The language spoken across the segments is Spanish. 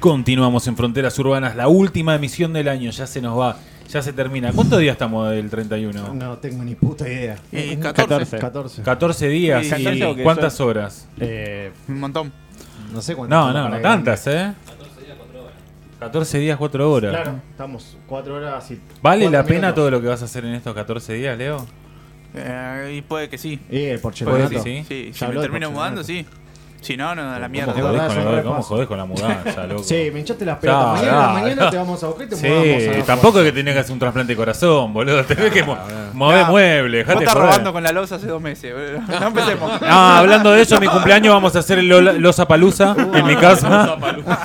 Continuamos en Fronteras Urbanas, la última emisión del año, ya se nos va, ya se termina. ¿Cuántos días estamos del 31? No tengo ni puta idea. Y 14. 14. 14 días Sí, y 14 o que ¿cuántas horas? Eh, Un montón. no sé cuánto. No, no, no tantas, ¿eh? 14 días, 4 horas. Claro, estamos 4 horas y. ¿Vale la pena minutos. todo lo que vas a hacer en estos 14 días, Leo? Eh, y puede que sí. Y el Puede que sí. Si me termino mudando, sí. Si no, no, a la ¿Cómo mierda. de jodés, con, es cómo jodés con la mudanza, loco? Sí, me hinchaste las pelotas. Mañana te vamos a buscar y te Sí, mudamos a tampoco fuerza. que tenés que hacer un trasplante de corazón, boludo. Tenés que mo- mover No, muebles, Vos estás robando con la losa hace dos meses. boludo. No empecemos. Ah, hablando de eso, mi cumpleaños vamos a hacer el Losa Palusa en mi casa.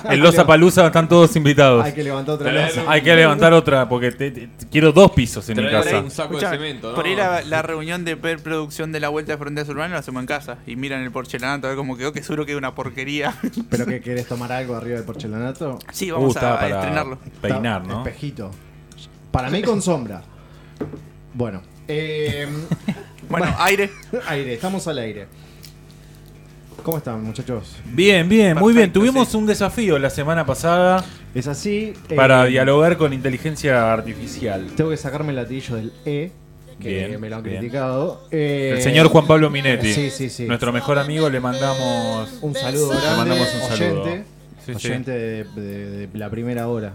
El Losa Palusa están todos invitados. Hay que levantar otra losa. Hay que levantar otra porque te- te- quiero dos pisos en mi casa. un saco Escuchame, de cemento, ¿no? Por ahí la, la reunión de producción de la Vuelta de Fronteras Urbanas la hacemos en casa. Y miran el porcelanato a ver cómo quedó, que seguro que es una porquería. ¿Pero que querés tomar algo arriba del porcelanato? Sí, Uh, vamos estaba a, a para estrenarlo. Peinar, ¿no? Espejito. Para mí con sombra. Bueno. Eh, Bueno, aire. aire, estamos al aire. ¿Cómo están, muchachos? Bien, bien, muy bien. Perfecto, Tuvimos sí. un desafío la semana pasada Es así. eh, para dialogar con inteligencia artificial. Tengo que sacarme el latillo del E, que Bien, me lo han bien. criticado. Eh, El señor Juan Pablo Minetti. Sí, sí, sí. Nuestro mejor amigo le mandamos Un saludo Le grande. mandamos un saludo. Oyente, Sí, sí. de, de- de la primera hora.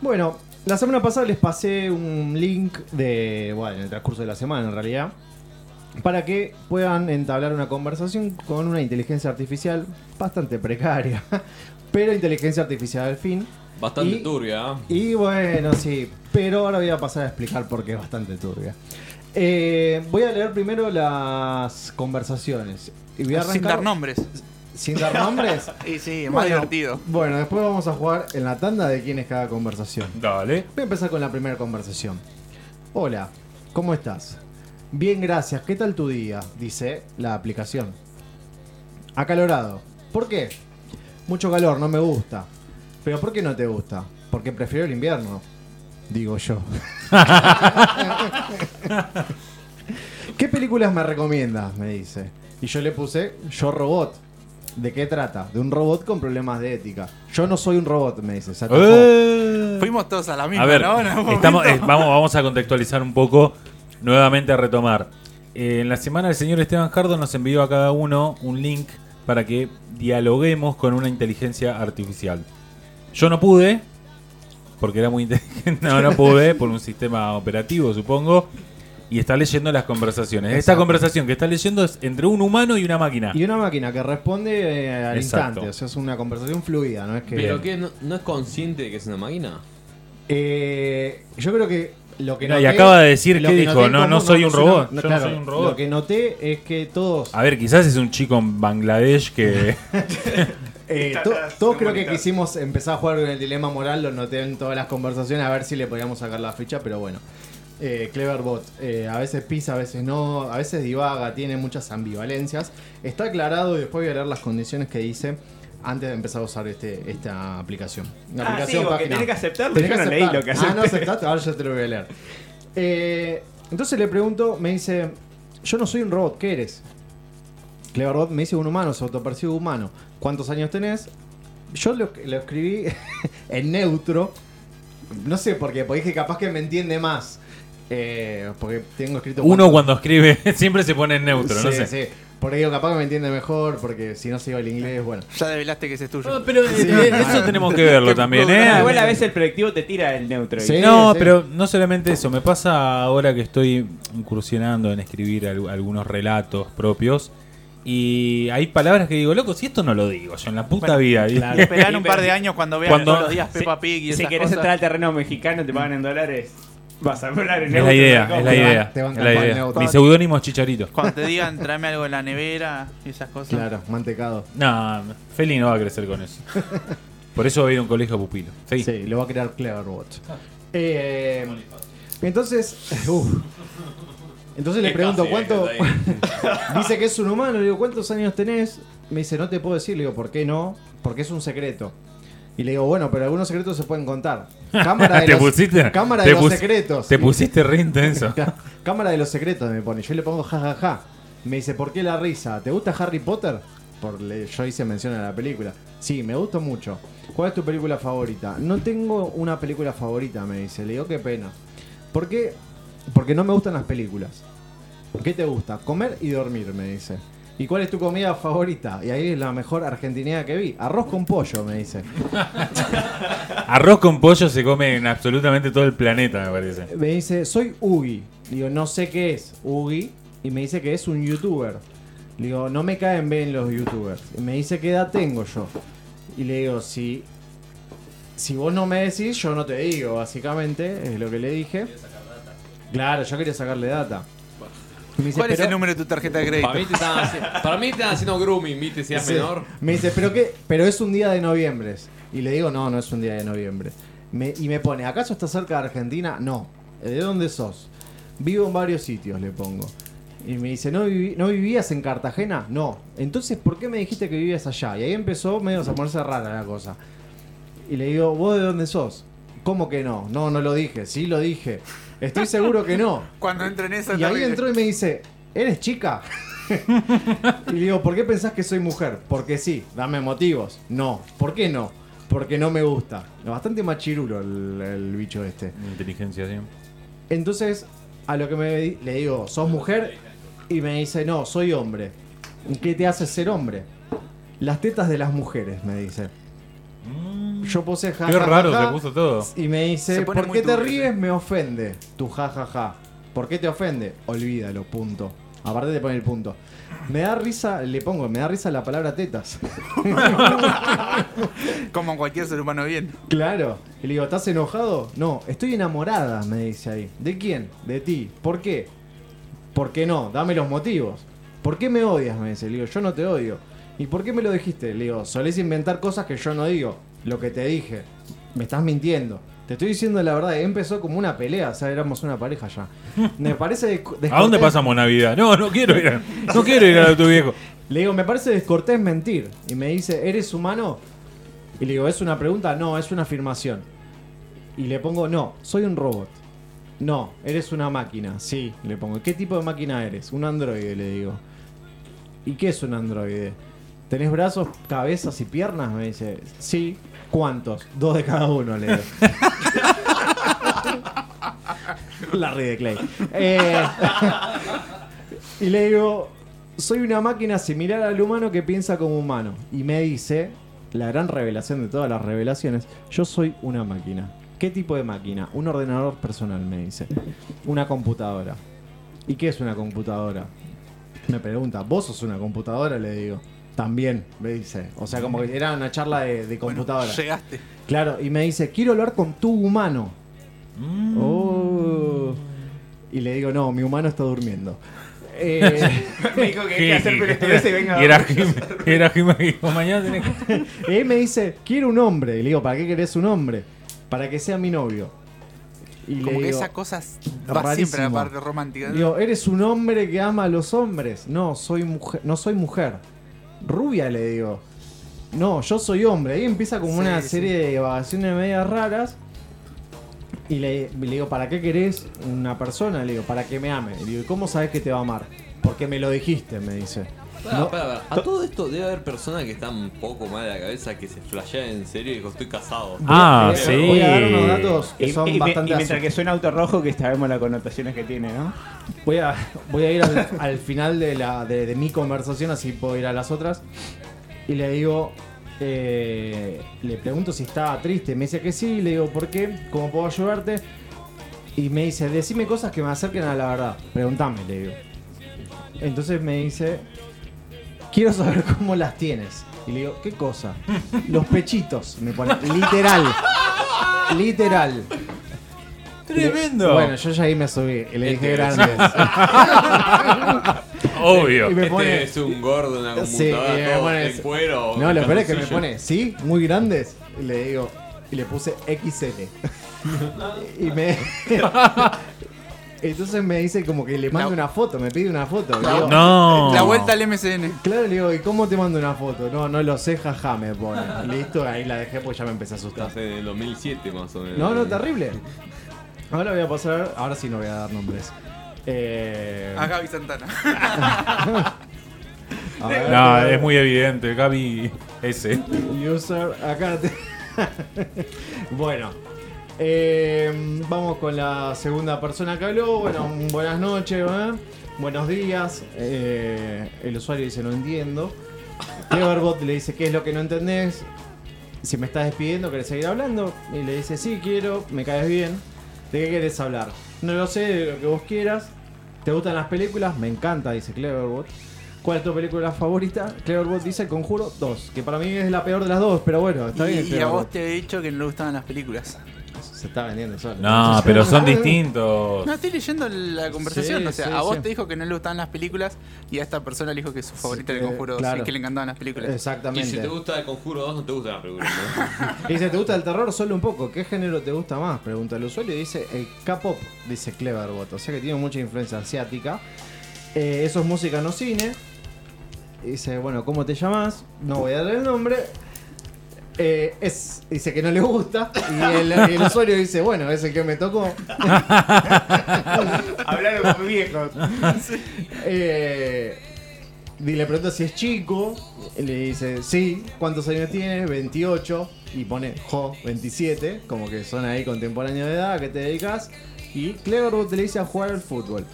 Bueno, la semana pasada les pasé un link de, bueno, en el transcurso de la semana en realidad, para que puedan entablar una conversación con una inteligencia artificial bastante precaria, pero inteligencia artificial al fin. Bastante Y- turbia, ¿ah? Y bueno, sí, pero ahora voy a pasar a explicar por qué es bastante turbia. Eh, voy a leer primero las conversaciones. Y voy a Sin dar nombres. sin dar nombres. Y sí, más Bueno, divertido. Bueno, después vamos a jugar en la tanda de quién es cada conversación. Dale. Voy a empezar con la primera conversación. Hola, ¿cómo estás? Bien, gracias. ¿Qué tal tu día? Dice la aplicación. Acalorado. ¿Por qué? Mucho calor, no me gusta. ¿Pero por qué no te gusta? Porque prefiero el invierno. Digo yo. ¿Qué películas me recomiendas? Me dice. Y yo le puse Yo Robot. ¿De qué trata? De un robot con problemas de ética. Yo no soy un robot, me dice. Eh. Fuimos todos a la misma, A ver, ¿no? Estamos, eh, vamos, vamos a contextualizar un poco, nuevamente a retomar. Eh, en la semana el señor Esteban Jardo nos envió a cada uno un link para que dialoguemos con una inteligencia artificial. Yo no pude, porque era muy inteligente, no, no pude, por un sistema operativo supongo, y está leyendo las conversaciones. Esta Exacto. conversación que está leyendo es entre un humano y una máquina. Y una máquina que responde eh, al Exacto. instante. O sea, es una conversación fluida, ¿no es que. ¿Pero qué? ¿No, no es consciente de que es una máquina? Eh, yo creo que lo que Mira, y noté- acaba de decir lo que que dijo, noté en no, no soy un robot, una- yo no claro, soy un robot. Lo que noté es que todos. A ver, quizás es un chico en Bangladesh que... eh, to- todos creo que quisimos empezar a jugar con el dilema moral. Lo noté en todas las conversaciones. A ver si le podíamos sacar la ficha, pero bueno. Eh, Cleverbot, eh, a veces pisa, a veces no, a veces divaga, tiene muchas ambivalencias. Está aclarado y después voy a leer las condiciones que dice antes de empezar a usar este, esta aplicación. Una Ah, sí, aplicación porque página. tenés que aceptarlo, Tenés yo que no leí aceptar. lo que Ah, no acepté. aceptaste, ahora yo te lo voy a leer. Eh, entonces le pregunto, me dice, yo no soy un robot, ¿qué eres? Cleverbot me dice un humano, se autopercibe humano. ¿Cuántos años tenés? Yo lo, lo escribí en neutro. No sé por qué, porque dije capaz que me entiende más. Eh, porque tengo escrito. Uno cuando escribe siempre se pone en neutro, no Sí, sé. sí. Porque digo, capaz que me entiende mejor, porque si no sigo el inglés, bueno. Ya develaste que ese es tuyo. No, pero eh, eso tenemos que verlo también, ¿eh? Igual a veces el predictivo te tira el neutro. Sí. No, pero no solamente eso, me pasa ahora que estoy incursionando en escribir al- algunos relatos propios y hay palabras que digo, loco, si esto no lo digo yo en la puta Bueno, vida. Claro. Esperan un par de años cuando vean Cuando- todos los días Peppa Pig y si esas querés cosas. entrar al terreno mexicano, te pagan en dólares. Vas a hablar en Es la idea, es la Te van- idea. te van es la idea. neutro. Mi seudónimo es Chicharito. Cuando te digan tráeme algo en la nevera y esas cosas. Claro, mantecado. No, Feli no va a crecer con eso. Por eso va a ir a un colegio pupilo. Sí. Sí, lo va a crear Cleverbot. Eh, entonces. entonces le pregunto cuánto. dice que es un humano, le digo, ¿cuántos años tenés? Me dice, no te puedo decir, le digo, ¿por qué no? Porque es un secreto. Y le digo, bueno, pero algunos secretos se pueden contar. Cámara de ¿Te los, pusiste? cámara te de los secretos. Te pusiste re intenso. Cámara de los secretos me pone. Yo le pongo jajaja. Me dice, ¿por qué la risa? ¿Te gusta Harry Potter? por le- yo hice mención a la película. Sí, me gusta mucho. ¿Cuál es tu película favorita? No tengo una película favorita, me dice. Le digo, qué pena. ¿Por qué? Porque no me gustan las películas. ¿Qué te gusta? Comer y dormir, me dice. ¿Y cuál es tu comida favorita? Y ahí es la mejor argentinidad que vi. Arroz con pollo, me dice. Arroz con pollo se come en absolutamente todo el planeta, me parece. Me dice, soy Ugi. Digo, no sé qué es Ugi. Y me dice que es un youtuber. Digo, no me caen bien los youtubers. Y me dice, ¿qué edad tengo yo? Y le digo, si, si vos no me decís, yo no te digo, básicamente, es lo que le dije. Claro, yo quería sacarle data. Me dice, ¿Cuál es "Pero-" el número de tu tarjeta de crédito? Para mí te están haci- para mí te están haciendo grooming, viste, si es Sí. menor. Me dice, ¿pero qué? Pero es un día de noviembre. Y le digo, no, no es un día de noviembre. Me- y me pone, ¿acaso estás cerca de Argentina? No. ¿De dónde sos? Vivo en varios sitios, le pongo. Y me dice, ¿no, ¿no vivías en Cartagena? No. Entonces, ¿por qué me dijiste que vivías allá? Y ahí empezó medio a ponerse rara la cosa. Y le digo, ¿vos de dónde sos? ¿Cómo que no? No, no lo dije. Sí, lo dije. Estoy seguro que no. Cuando entra en esa Y ahí entró y me dice, ¿eres chica? y le digo, ¿por qué pensás que soy mujer? Porque sí, dame motivos. No, ¿por qué no? Porque no me gusta. Bastante machirulo el, el bicho este. Inteligencia, sí. Entonces, a lo que me le digo, ¿sos mujer? Y me dice, no, soy hombre. ¿Qué te hace ser hombre? Las tetas de las mujeres, me dice. Yo puse ja, Qué ja, raro ja, se puso todo. y me dice, ¿por qué te ríes? sí. Me ofende. Tu jajaja. Ja, ja. ¿Por qué te ofende? Olvídalo, punto. Aparte te pone el punto. Me da risa, le pongo, me da risa la palabra tetas. Como cualquier ser humano bien. claro. Y le digo, ¿estás enojado? No, estoy enamorada, me dice ahí. ¿De quién? De ti. ¿Por qué? ¿Por qué no? Dame los motivos. ¿Por qué me odias? Me dice. Le digo, yo no te odio. ¿Y por qué me lo dijiste? Le digo, solés inventar cosas que yo no digo. Lo que te dije. Me estás mintiendo. Te estoy diciendo la verdad. Empezó como una pelea. O sea, éramos una pareja ya. Me parece desc- ¿A dónde descortés- pasamos Navidad? No, no quiero ir a, no quiero ir a tu viejo. Le digo, me parece descortés mentir. Y me dice, ¿eres humano? Y le digo, ¿es una pregunta? No, es una afirmación. Y le pongo, no, soy un robot. No, eres una máquina. Sí, le pongo. ¿Qué tipo de máquina eres? Un androide, le digo. ¿Y qué es un androide? ¿Tenés brazos, cabezas y piernas? Me dice. Sí. ¿Cuántos? Dos de cada uno, le digo. Larry de Clay. Eh, y le digo, soy una máquina similar al humano que piensa como humano. Y me dice, la gran revelación de todas las revelaciones, yo soy una máquina. ¿Qué tipo de máquina? Un ordenador personal, me dice. Una computadora. ¿Y qué es una computadora? Me pregunta, ¿vos sos una computadora? Le digo. También, me dice. O sea, como que era una charla de, de computadora. Bueno, llegaste. Claro, y me dice, quiero hablar con tu humano. Oh. Y le digo, no, mi humano está durmiendo. Eh, Me dijo que hay que hacer pelotudeces y venga. Y era Jim, y era que dijo, mañana tenés que... y él me dice, quiero un hombre. Y le digo, ¿para qué querés un hombre? Para que sea mi novio. Y Como le que digo, esa cosa va rarísimo. siempre a la parte romántica. ¿no? digo, ¿eres un hombre que ama a los hombres? No, soy mujer. No soy mujer. Rubia, le digo. No, yo soy hombre. Ahí empieza como Sí, una sí. serie de divagaciones medias raras. Y le, le digo, ¿para qué querés una persona? Le digo, para que me ame. Le digo, ¿y cómo sabes que te va a amar? Porque me lo dijiste, me dice. Pará, No. pará, pará. A todo esto debe haber personas que están un poco mal de la cabeza que se flashean en serio y digo, estoy casado. Ah, Voy a- sí. Voy a dar unos datos que Y, son y- y bastante mientras que suena auto rojo, que sabemos las connotaciones que tiene, ¿no? Voy a, voy a ir al, al final de, la, de, de mi conversación, así puedo ir a las otras. Y le digo, eh, le pregunto si estaba triste. Me dice que sí. Le digo, ¿por qué? ¿Cómo puedo ayudarte? Y me dice, decime cosas que me acerquen a la verdad. Preguntame, le digo. Entonces me dice, quiero saber cómo las tienes. Y le digo, ¿qué cosa? Los pechitos, me pone. Literal. Literal. Tremendo. Bueno, yo ya ahí me subí y le dije Este- grandes. Obvio. Y me este pone- es un gordo, una Sí, computadora, y me todo pone- en cuero. No, lo peor es que me pone, ¿sí? Muy grandes. Y le digo, y le puse XL. y me. Entonces me dice como que le mando La- una foto, me pide una foto. Digo, No. La vuelta al MCN. Claro, le digo, ¿y cómo te mando una foto? No, no lo sé, jaja, me pone. Listo, ahí la dejé pues ya me empecé a asustar. El 2007 más o menos. No, no, terrible. Ahora voy a pasar, ahora sí no voy a dar nombres. Eh, A Gaby Santana. A ver, No, es muy evidente. Gaby ese. User, acá te- bueno, eh, vamos con la segunda persona que habló. Bueno, buenas noches, ¿eh? buenos días. Eh, el usuario dice no entiendo. Cleverbot le dice qué es lo que no entendés. Si me estás despidiendo, ¿querés seguir hablando? Y le dice sí quiero, me caes bien. ¿De qué querés hablar? No lo sé, de lo que vos quieras. ¿Te gustan las películas? Me encanta, dice Cleverbot. ¿Cuál es tu película favorita? Cleverbot dice El Conjuro 2, que para mí es la peor de las dos, pero bueno, está y, bien. y a vos te he dicho que no le gustaban las películas. Se está vendiendo solo. No, pero son distintos. No, estoy leyendo la conversación. Sí, o sea, sí, a vos sí. te dijo que no le gustaban las películas y a esta persona le dijo que su favorita era eh, el Conjuro 2 claro. y que le encantaban las películas. Y Exactamente. si te gusta el Conjuro 2, no te gusta la película. ¿no? Y dice, ¿te gusta el terror? Solo un poco. ¿Qué género te gusta más? Pregunta el usuario y dice el K-pop, dice Cleverbot. O sea que tiene mucha influencia asiática. Eh, eso es música, no cine. Y dice, bueno, ¿cómo te llamas? No voy a darle el nombre. Eh, es, dice que no le gusta. Y el, usuario dice, bueno, es el que me tocó. Hablaron como viejos. Eh, y le pregunta si es chico. Y le dice, sí. ¿Cuántos años tiene? 28. Y pone, jo, 27. Como que son ahí contemporáneos de edad. ¿A qué te dedicas? Y Cleverbot le dice a jugar al fútbol.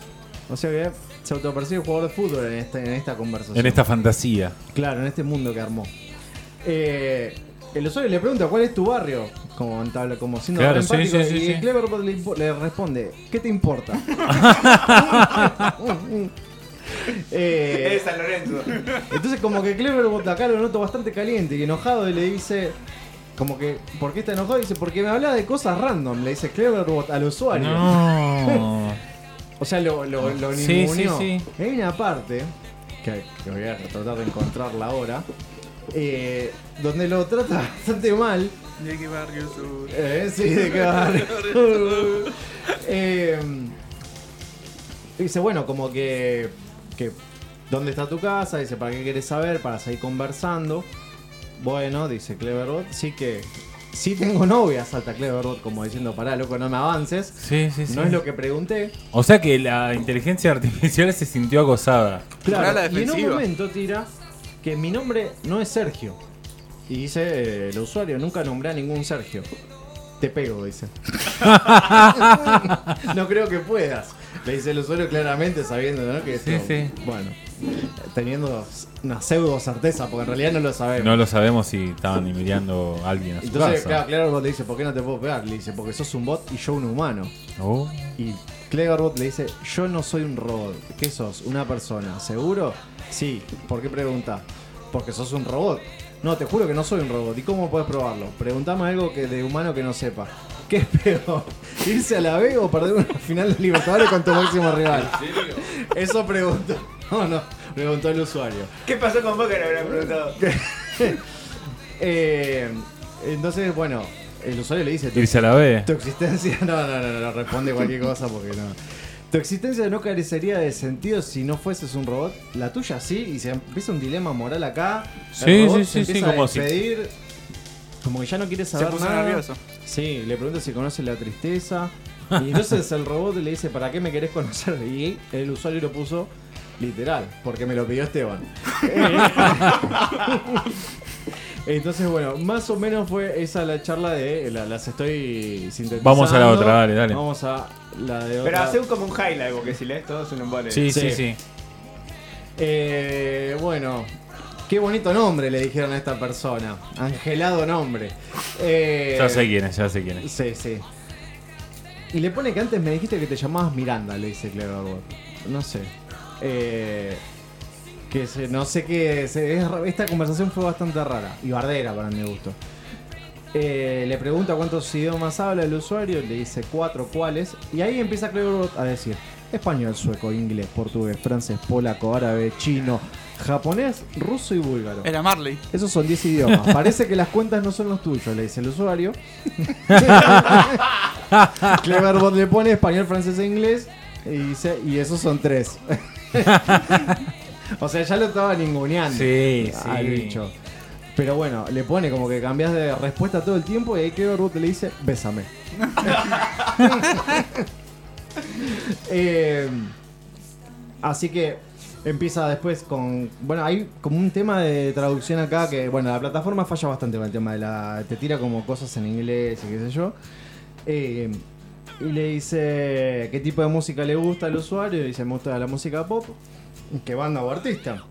O sea que se autopercibe jugador de fútbol en esta, en esta conversación. En esta fantasía. Claro, en este mundo que armó. Eh, el usuario le pregunta cuál es tu barrio, como, como siendo Claro, sí, empático, sí, sí, y sí. Cleverbot le, le responde, ¿qué te importa? Eh, Es San Lorenzo. entonces como que Cleverbot acá lo noto bastante caliente y enojado y le dice, como que, ¿por qué está enojado? dice, porque me habla de cosas random, le dice Cleverbot al usuario. No. O sea, lo, lo, lo Sí, sí, sí. Hay una parte, que, que voy a tratar de encontrarla ahora, eh, donde lo trata bastante mal. ¿De qué barrio sos? Eh, sí, de qué barrio. Eh, dice, bueno, como que, que. ¿Dónde está tu casa? Dice, ¿para qué quieres saber? Para seguir conversando. Bueno, dice Cleverbot, sí que. Sí tengo novia, salta Cleverbot, como diciendo, pará, loco, no me avances. Sí, sí, sí. No es lo que pregunté. O sea que la inteligencia artificial se sintió acosada. Claro, la y en un momento tira que mi nombre no es Sergio. Y dice eh, el usuario, nunca nombré a ningún Sergio. Te pego, dice. no creo que puedas. Le dice el usuario claramente sabiendo, ¿no? Que esto, Sí, sí. Bueno, teniendo una pseudo certeza, porque en realidad no lo sabemos. No lo sabemos si estaban enviando a alguien a su Entonces, casa. claro, Cleverbot le dice, ¿por qué no te puedo pegar? Le dice, porque sos un bot y yo un humano. Oh. Y Cleverbot le dice, yo no soy un robot. ¿Qué sos? ¿Una persona? ¿Seguro? Sí. ¿Por qué pregunta? Porque sos un robot. No, te juro que no soy un robot. ¿Y cómo puedes probarlo? Preguntame algo que de humano que no sepa. ¿Qué es peor? ¿Irse a la B o perder una final de Libertadores con tu máximo rival? Eso preguntó. No, no. Preguntó el usuario. ¿Qué pasó con Boca? Le habrán preguntado. Eh, entonces, bueno, el usuario le dice... "Tu Irse a la B. Tu existencia, no, no, no, no, responde cualquier cosa porque no. Tu existencia no carecería de sentido si no fueses un robot. La tuya sí, y se empieza un dilema moral acá. El Sí, robot sí, se sí, empieza a como si- despedir, Como que ya no quiere Se saber puso nada. nervioso. Sí, le pregunta si conoce la tristeza. Y entonces el robot le dice, ¿para qué me querés conocer? Y el usuario lo puso literal, porque me lo pidió Esteban. Entonces, bueno, más o menos fue esa la charla de. la- las estoy sintetizando. Vamos a la otra, dale, dale. Vamos a la de Pero otra. hace un- como un highlight, porque si lees todo es un embole. Sí, sí, Sí. sí. Eh, bueno, qué bonito nombre le dijeron a esta persona. Angelado nombre. Eh, Ya sé quién es, ya sé quién es. Sí, sí. Y le pone que antes me dijiste que te llamabas Miranda, le dice Cleverbot. No sé. Eh, que se- no sé qué. se- es- esta conversación fue bastante rara y bardera para mi gusto. Eh, le pregunta cuántos idiomas habla el usuario, le dice cuatro cuáles, y ahí empieza Cleverbot a decir español, sueco, inglés, portugués, francés, polaco, árabe, chino, japonés, ruso y búlgaro. Era Marley. Esos son 10 idiomas. Parece que las cuentas no son los tuyos, le dice el usuario. Cleverbot le pone español, francés e inglés y dice, y esos son tres. o sea, ya lo estaba ninguneando Sí, al sí. bicho. Pero bueno, le pone como que cambias de respuesta todo el tiempo y ahí Cleverbot le dice, bésame. Eh, así que Empieza después con. Bueno, hay como un tema de traducción acá que, bueno, la plataforma falla bastante con el tema de la. Te tira como cosas en inglés y qué sé yo. Eh, y le dice qué tipo de música le gusta al usuario. Y dice, me gusta la música pop. ¿Qué banda o artista?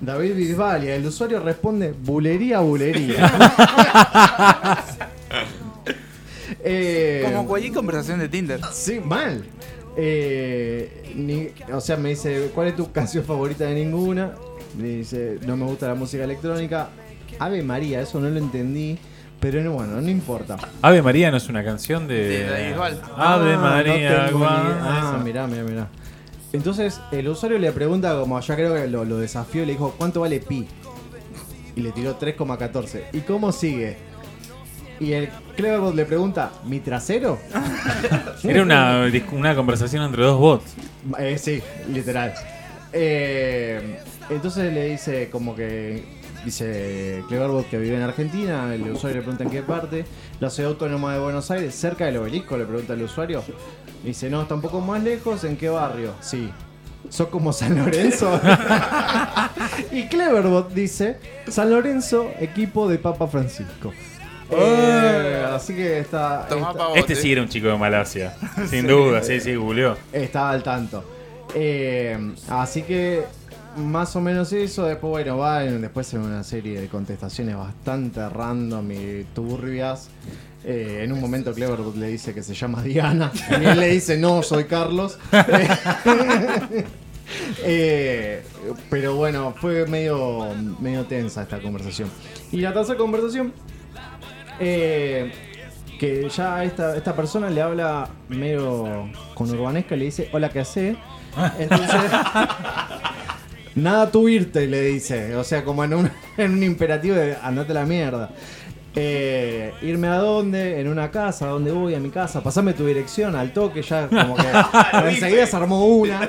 David Bisbal y el usuario responde bulería, bulería. Eh, Como cualquier conversación de Tinder. Sí, mal. Eh, ni- o sea, me dice, ¿cuál es tu canción favorita de ninguna? Me dice, no me gusta la música electrónica. Ave María, eso no lo entendí. Pero no, bueno, no importa. Ave María no es una canción de. De David Bisbal. Ave Ah, no María, guau, Ah, mirá, mirá, mirá. Entonces, el usuario le pregunta, como ya creo que lo, lo desafió, le dijo, ¿cuánto vale pi? Y le tiró 3,14. ¿Y cómo sigue? Y el Cleverbot le pregunta, ¿mi trasero? Era una, una conversación entre dos bots. Eh, sí, literal. Eh, entonces le dice como que dice Cleverbot que vive en Argentina, el usuario le pregunta en qué parte, la ciudad autónoma de Buenos Aires, cerca del obelisco, le pregunta el usuario. Dice, no, está un poco más lejos, ¿en qué barrio? Sí. ¿Sos como San Lorenzo? y Cleverbot dice, San Lorenzo, equipo de Papa Francisco. Eh, así que está, Tomá está- pavote. Este sí era un chico de Malasia. Sin duda, sí, sí, googleó. Estaba al tanto. Eh, así que más o menos eso. Después, bueno, va en- después en una serie de contestaciones bastante random y turbias. Eh, en un momento Cleverbot le dice que se llama Diana. Y él le dice, no, soy Carlos. Eh, pero bueno, fue medio, medio tensa esta conversación. Y la tercera conversación, eh, que ya esta, esta persona le habla medio con urbanesca y le dice, hola, ¿qué hace? Entonces, nada tú irte, le dice. O sea, como en un, en un imperativo de andate a la mierda. Eh, irme a dónde, en una casa, a dónde voy, a mi casa, pasame tu dirección al toque, ya como que enseguida se armó una.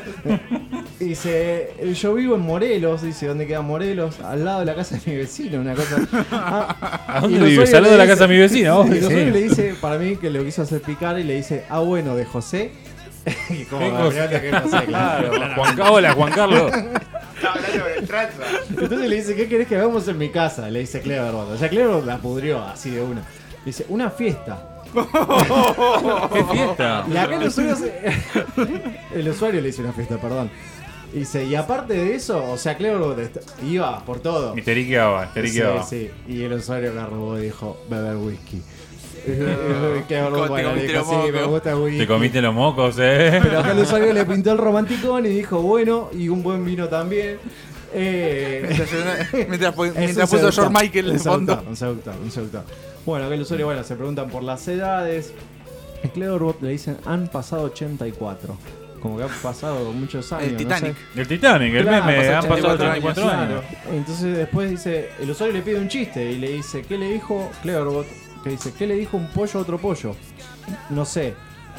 Dice, yo vivo en Morelos, dice, ¿dónde queda Morelos? Al lado de la casa de mi vecino, una cosa. Ah, ¿A dónde el vive? usuario Saludo le a la dice- casa de mi vecina. vos. y Sí. le dice, para mí, que lo quiso hacer picar y le dice, ah, bueno, de José. y como que no sé, claro. Claro, Juan, hola, Juan Carlos. Estaba hablando con el tranza. Entonces le dice, ¿qué querés que hagamos en mi casa? Le dice Cleverbot. O sea, Cleverbot la pudrió así de una. Dice, una fiesta. ¿Qué fiesta? Y acá el usuario, se- el usuario le dice una fiesta, perdón. Dice, y aparte de eso, o sea, est- iba por todo. Misteriqueaba, Sí, misteriqueaba. sí. Y el usuario agarró y dijo, beber whisky. Te comiste los mocos". gusta el whisky. Te comiste los mocos, eh. Pero acá el usuario le pintó el romanticón y dijo, bueno, y un buen vino también. Eh, Mientras, mientras, puso seductor, George Michael de un fondo. Un seductor, un seductor. Bueno, acá el usuario, bueno, se preguntan por las edades. En Cleverbot le dicen, han pasado 84. Como que han pasado muchos años. El no Titanic. sé. El Titanic, el Claro, meme, han pasado 84 84 años. Claro. Entonces después dice, el usuario le pide un chiste y le dice, ¿qué le dijo Cleverbot? Que dice, ¿qué le dijo un pollo a otro pollo? No sé,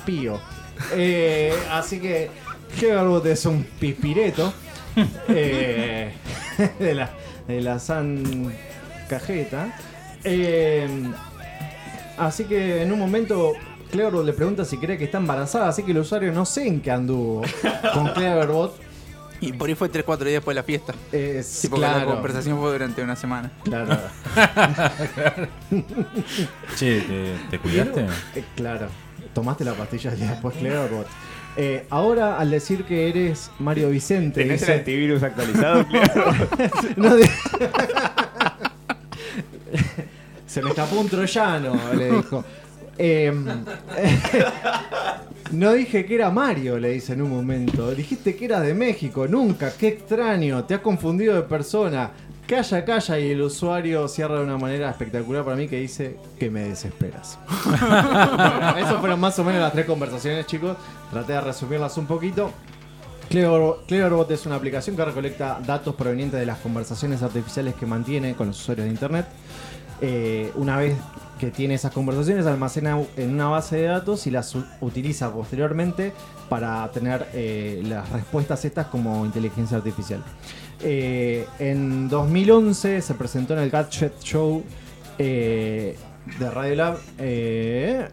pío. Eh, así que Cleverbot es un pispireto eh, de, la, de la San Cajeta. Eh, así que en un momento Cleverbot le pregunta si cree que está embarazada, así que el usuario no sé en qué anduvo con Cleverbot. Y por ahí fue 3-4 días después de la fiesta. Sí, porque la claro, conversación fue durante una semana. claro. Che, ¿te, te cuidaste? Eh, claro. Tomaste la pastilla y después Cleverbot. Eh, ahora, al decir que eres Mario Vicente, ¿Tenés el dice, antivirus actualizado? Claro. no de- se me escapó un troyano, le dijo. Em, no dije que era Mario, le dice en un momento. Dijiste que era de México, nunca, qué extraño, te has confundido de persona. Calla, calla, y el usuario cierra de una manera espectacular para mí que dice que me desesperas. Bueno, Esas fueron más o menos las tres conversaciones, chicos. Traté de resumirlas un poquito. Cleverbot, es una aplicación que recolecta datos provenientes de las conversaciones artificiales que mantiene con los usuarios de Internet. Eh, una vez que tiene esas conversaciones, almacena en una base de datos y las utiliza posteriormente para tener eh, las respuestas estas como inteligencia artificial. Eh, en 2011 se presentó en el Gadget Show eh, de Radiolab eh,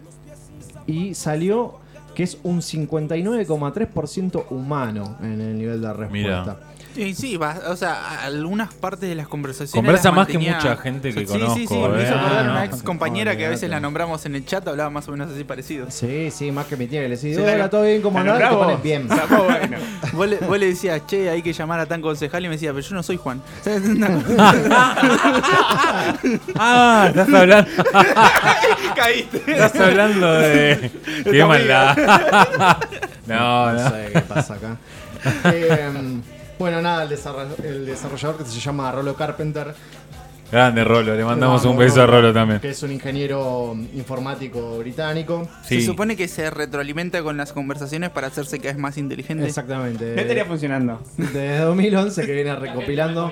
y salió que es un 59,3% humano en el nivel de respuesta. Sí, sí, va- o sea, algunas partes de las conversaciones. Conversa las más que mucha gente que Sí, Sí, sí, conozco, me hizo eh. acordar Ah, una no. ex compañera que a veces la nombramos en el chat, hablaba más o menos así parecido. Sí, sí, más que mi tía le decía, Sí, ¿todo bien? ¿Cómo la andás? Y te pones bien. Muy bueno. Vos le, vos le decías, che, hay que llamar a tan concejal y me decía, pero yo no soy Juan. Ah, estás hablando, Caíste. estás hablando de. Qué maldad. No, No no. sé qué pasa acá. Eh, bueno, nada, el, desarroll- el desarrollador que se llama Rolo Carpenter. Grande Rolo, le mandamos Vamos, un beso a Rolo también. Que es un ingeniero informático británico. Sí. Se supone que se retroalimenta con las conversaciones para hacerse cada vez más inteligente. Exactamente. No estaría funcionando. Desde 2011 que viene recopilando.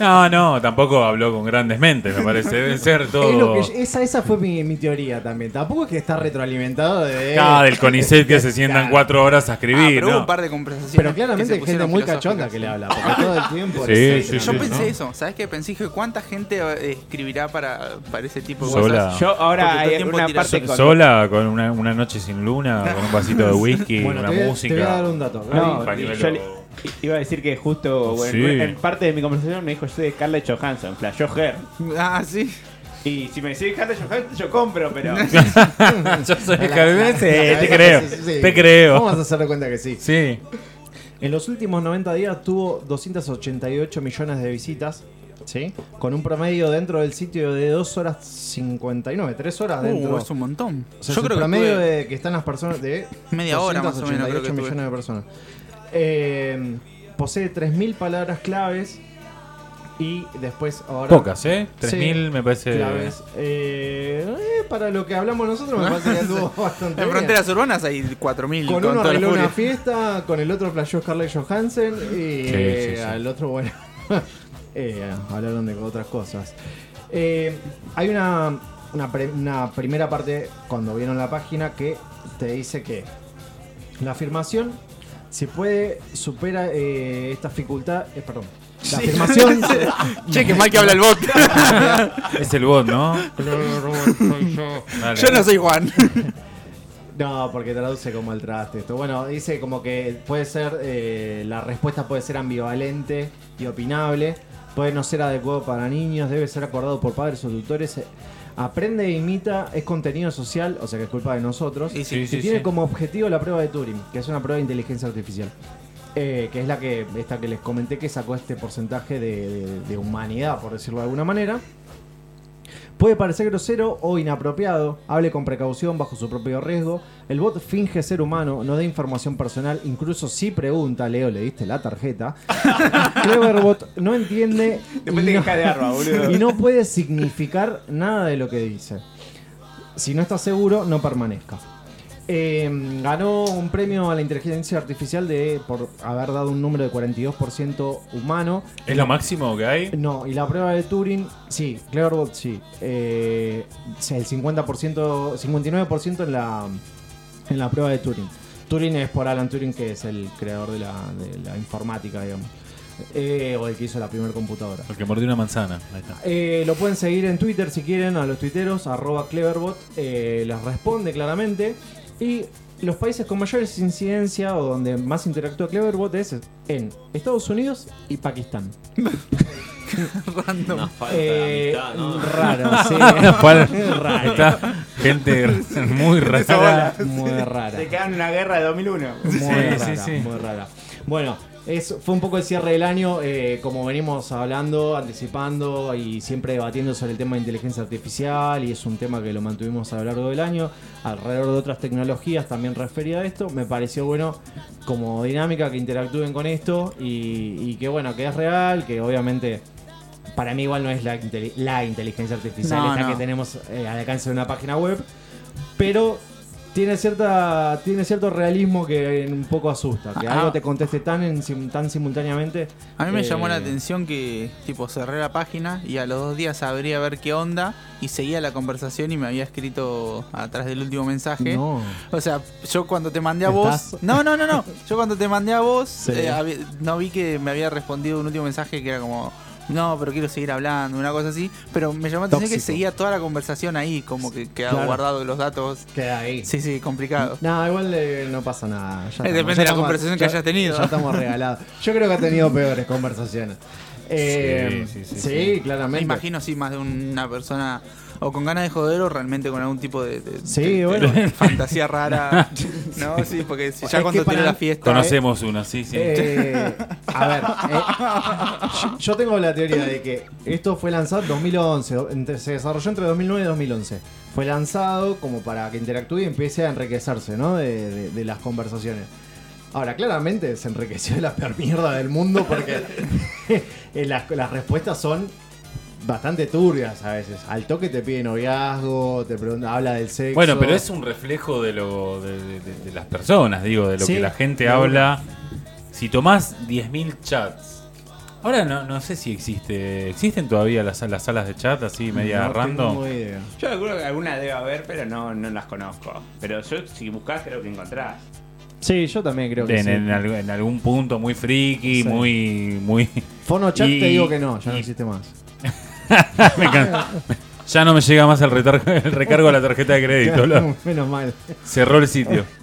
No, no, tampoco habló con grandes mentes, me parece. Debe ser Es todo. que- esa, esa fue mi, mi teoría también. Tampoco es que está retroalimentado de. Ah, del CONICET que se sientan Claro. cuatro horas a Ah, escribir. pero hubo un par de conversaciones. Pero claramente hay gente muy cachonda que le habla. Porque todo el tiempo. Sí, etcétera, sí, Yo sí, pensé ¿no? eso, ¿sabes qué? Pensé que cuánta gente eh, escribirá para, para ese tipo de Sola. cosas. Yo ahora hay una parte con... Sola, con una, una noche sin luna, con un vasito de whisky, Bueno, una te, música. te voy a dar un dato. No, yo le- iba a decir que justo bueno, Sí. en parte de mi conversación me dijo yo soy Scarlett Johansson, flashó Her. Ah, sí. Y si me decís Scarlett Johansson, yo compro, pero. Yo soy la- sí, te creo. sí. Te creo. Vamos a hacer de cuenta que sí. Sí. En los últimos 90 días tuvo 288 millones de visitas. ¿Sí? Con un promedio dentro del sitio de 2 horas 59, 3 horas dentro. Uh, es un montón. O sea, Yo es el creo que promedio estuve de que están las personas de media hora más o menos. Creo que 288 estuve. millones de personas. Eh, posee 3.000 palabras claves y después ahora... Pocas, ¿eh? Sí, 3000 me parece. claves. Eh, eh, para lo que hablamos nosotros me parece que estuvo bastante En bien. fronteras urbanas hay 4.000 Con con, uno arregló una fiesta, con el otro flasheó Scarlett Johansson y Sí, eh, sí, sí. al otro, bueno, eh, hablaron de otras cosas. Eh, hay una, una, pre- una primera parte cuando vieron la página que te dice que la afirmación, si puede, supera eh, esta dificultad. eh, perdón. La afirmación. se- Che, que mal que habla el bot. Es el bot, ¿no? Dale. Yo no soy Juan. No, porque traduce como el traste esto. Bueno, dice como que puede ser, eh, la respuesta puede ser ambivalente y opinable, puede no ser adecuado para niños, debe ser acordado por padres o tutores. Aprende e imita, es contenido social, o sea que es culpa de nosotros. Y Sí, tiene sí. como objetivo la prueba de Turing, que es una prueba de inteligencia artificial. Eh, que es la que, esta que les comenté que sacó este porcentaje de, de- de humanidad, por decirlo de alguna manera. Puede parecer grosero o inapropiado, hable con precaución bajo su propio riesgo. El bot finge ser humano, no da información personal, incluso si pregunta, Leo, ¿le diste la tarjeta? Cleverbot no entiende Después y te no- quejas de arma, boludo. y no puede significar nada de lo que dice. Si no está seguro, no permanezca. Eh, ganó un premio a la inteligencia artificial de por haber dado un número de 42% humano. ¿Es lo máximo que hay? No, y la prueba de Turing, sí, Cleverbot sí. Eh, el 50%, 59% en la, en la prueba de Turing. Turing es por Alan Turing, que es el creador de la, de la informática, digamos. Eh, o el que hizo la primera computadora. El que mordió una manzana. Ahí está. Eh, lo pueden seguir en Twitter si quieren, a los tuiteros, arroba Cleverbot, eh, les responde claramente. Y los países con mayor incidencia o donde más interactúa Cleverbot es en Estados Unidos y Pakistán. Random. Una falta Eh. Raro, sí. Raro. Está gente muy rara. Muy rara. Se quedan en una guerra de 2001. Muy Sí, rara, sí, sí. muy rara. Bueno, es, fue un poco el cierre del año, eh, como venimos hablando, anticipando y siempre debatiendo sobre el tema de inteligencia artificial y es un tema que lo mantuvimos a lo largo del año, alrededor de otras tecnologías también referida a esto. Me pareció bueno como dinámica que interactúen con esto y, y que bueno, que es real, que obviamente... Para mí igual no es la, la inteligencia artificial No, esta no. que tenemos eh, al alcance de una página web, pero tiene cierta tiene cierto realismo que un poco asusta que Ah. algo te conteste tan en tan simultáneamente A mí me eh, llamó la atención que, tipo, cerré la página y a los dos días abrí a ver qué onda y seguía la conversación y me había escrito atrás del último mensaje. no O sea, yo cuando te mandé a vos. ¿Estás? No, no, no, no. Yo cuando te mandé a vos, Sí. eh, no vi que me había respondido un último mensaje que era como. No, pero quiero seguir hablando, una cosa así. Pero me llamó la atención que seguía toda la conversación ahí, como que quedaba Claro. guardado los datos. Queda ahí. Sí, sí, complicado. No, igual eh, no pasa nada. ya Eh, depende de la conversación que ya- hayas tenido. Ya estamos regalados. Yo creo que ha tenido peores conversaciones. Eh, Sí, sí, sí, sí, sí. claramente. Me imagino, sí, más de una persona o con ganas de joder o realmente con algún tipo de, de- Sí, de- de bueno. fantasía rara. no, sí, porque si ya Es cuando tiene la fiesta. Conocemos una, sí, sí. Eh, a ver, eh, yo, yo tengo la teoría de que esto fue lanzado en 2011, do- entre- se desarrolló entre 2009 y 2011. Fue lanzado como para que interactúe y empiece a enriquecerse, ¿no? De, de- de las conversaciones. Ahora, claramente se enriqueció de la peor mierda del mundo porque eh, las, las respuestas son bastante turbias a veces. Al toque te pide noviazgo, te pregunta, habla del sexo. Bueno, pero es un reflejo de lo de, de- de- de las personas, digo, de lo Sí, que la gente habla. Si tomás 10.000 chats, ahora no, no sé si existe, ¿existen todavía las, las salas de chat así media No random? tengo idea. Yo que alguna debe haber, pero no, no las conozco. Pero yo, si buscás, creo que encontrás. Sí, yo también creo que En, sí. en alg- en algún punto muy friki, Sí. muy, muy... Fonochat Y- te digo que no, ya no y- existe más. Me encanta. Ya no me llega más el, retar- el recargo a la tarjeta de crédito. lo- Menos mal. cerró el sitio.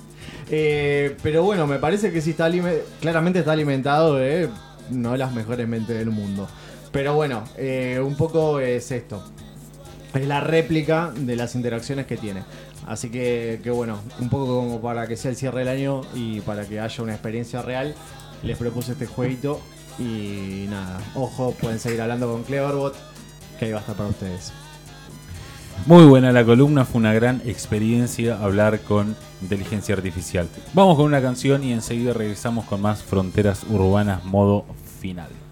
Eh, pero bueno, me parece que sí está alime- claramente está alimentado de no las mejores mentes del mundo. Pero bueno, eh, un poco es esto. Es la réplica de las interacciones que tiene. Así que, que bueno, un poco como para que sea el cierre del año y para que haya una experiencia real, les propuse este jueguito. Y nada, ojo, pueden seguir hablando con Cleverbot, que ahí va a estar para ustedes. Muy buena la columna, fue una gran experiencia hablar con inteligencia artificial. Vamos con una canción y enseguida regresamos con más Fronteras Urbanas modo final.